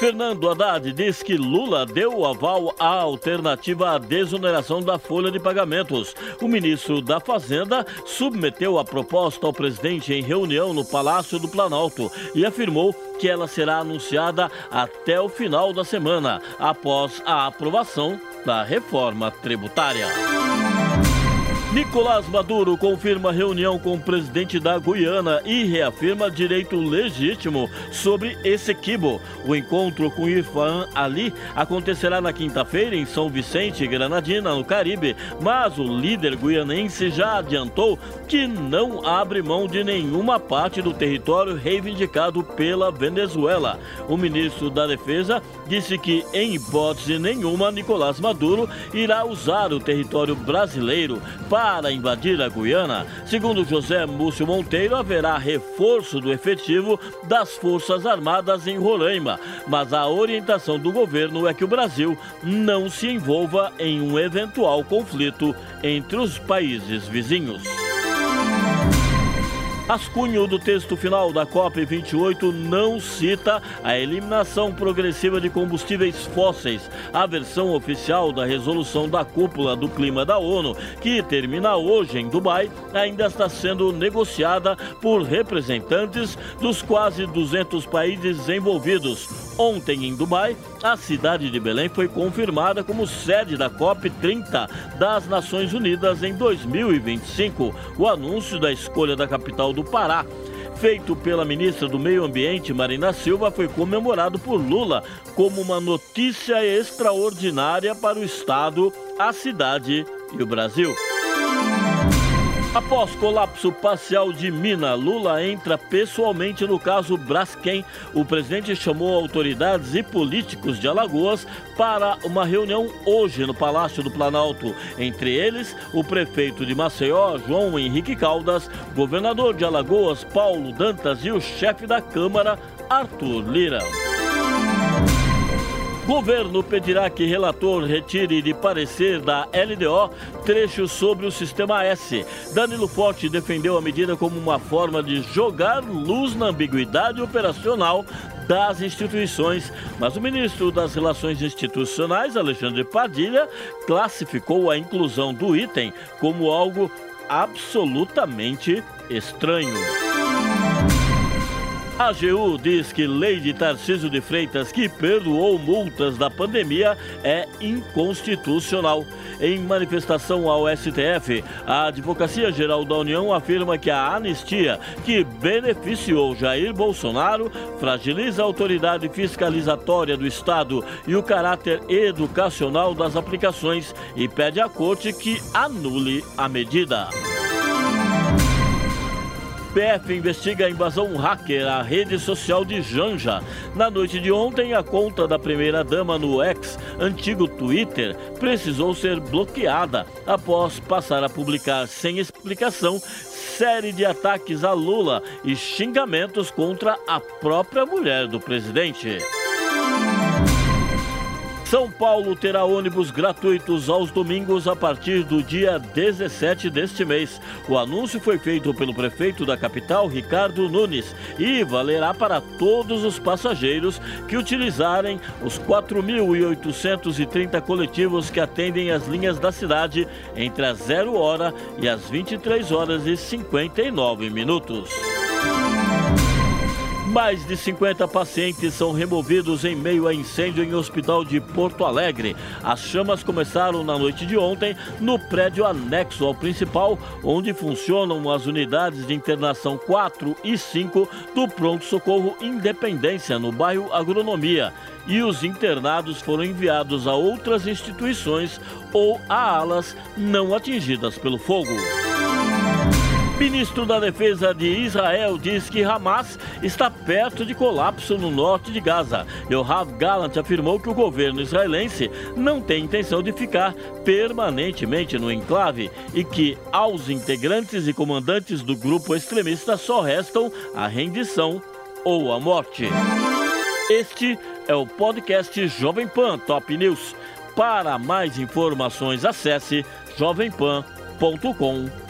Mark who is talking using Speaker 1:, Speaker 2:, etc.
Speaker 1: Fernando Haddad diz que Lula deu aval à alternativa à desoneração da folha de pagamentos. O ministro da Fazenda submeteu a proposta ao presidente em reunião no Palácio do Planalto e afirmou que ela será anunciada até o final da semana, após a aprovação da reforma tributária. Nicolás Maduro confirma reunião com o presidente da Guiana e reafirma direito legítimo sobre Essequibo. O encontro com Irfan Ali acontecerá na quinta-feira em São Vicente, Granadina, no Caribe, mas o líder guianense já adiantou que não abre mão de nenhuma parte do território reivindicado pela Venezuela. O ministro da Defesa disse que, em hipótese nenhuma, Nicolás Maduro irá usar o território brasileiro para para invadir a Guiana. Segundo José Múcio Monteiro, haverá reforço do efetivo das Forças Armadas em Roraima, mas a orientação do governo é que o Brasil não se envolva em um eventual conflito entre os países vizinhos. Rascunho do texto final da COP28 não cita a eliminação progressiva de combustíveis fósseis. A versão oficial da resolução da cúpula do clima da ONU, que termina hoje em Dubai, ainda está sendo negociada por representantes dos quase 200 países envolvidos. Ontem, em Dubai, a cidade de Belém foi confirmada como sede da COP30 das Nações Unidas em 2025. O anúncio da escolha da capital do Pará feito pela ministra do Meio Ambiente, Marina Silva, foi comemorado por Lula como uma notícia extraordinária para o Estado, a cidade e o Brasil. Após colapso parcial de mina, Lula entra pessoalmente no caso Braskem. O presidente chamou autoridades e políticos de Alagoas para uma reunião hoje no Palácio do Planalto. Entre eles, o prefeito de Maceió, João Henrique Caldas, governador de Alagoas, Paulo Dantas e o chefe da Câmara, Arthur Lira. Governo pedirá que relator retire de parecer da LDO trechos sobre o Sistema S. Danilo Forte defendeu a medida como uma forma de jogar luz na ambiguidade operacional das instituições, mas o ministro das Relações Institucionais, Alexandre Padilha, classificou a inclusão do item como algo absolutamente estranho. AGU diz que lei de Tarcísio de Freitas, que perdoou multas da pandemia, é inconstitucional. Em manifestação ao STF, a Advocacia Geral da União afirma que a anistia que beneficiou Jair Bolsonaro fragiliza a autoridade fiscalizatória do Estado e o caráter educacional das aplicações e pede à corte que anule a medida. PF investiga a invasão hacker à rede social de Janja. Na noite de ontem, a conta da primeira-dama no X, antigo Twitter, precisou ser bloqueada após passar a publicar sem explicação série de ataques a Lula e xingamentos contra a própria mulher do presidente. São Paulo terá ônibus gratuitos aos domingos a partir do dia 17 deste mês. O anúncio foi feito pelo prefeito da capital, Ricardo Nunes, e valerá para todos os passageiros que utilizarem os 4.830 coletivos que atendem as linhas da cidade entre as 0 hora e as 23 horas e 59 minutos. Mais de 50 pacientes são removidos em meio a incêndio em hospital de Porto Alegre. As chamas começaram na noite de ontem no prédio anexo ao principal, onde funcionam as unidades de internação 4 e 5 do Pronto Socorro Independência, no bairro Agronomia. E os internados foram enviados a outras instituições ou a alas não atingidas pelo fogo. Ministro da Defesa de Israel diz que Hamas está perto de colapso no norte de Gaza. Yoav Gallant afirmou que o governo israelense não tem intenção de ficar permanentemente no enclave e que aos integrantes e comandantes do grupo extremista só restam a rendição ou a morte. Este é o podcast Jovem Pan Top News. Para mais informações, acesse jovempan.com.br.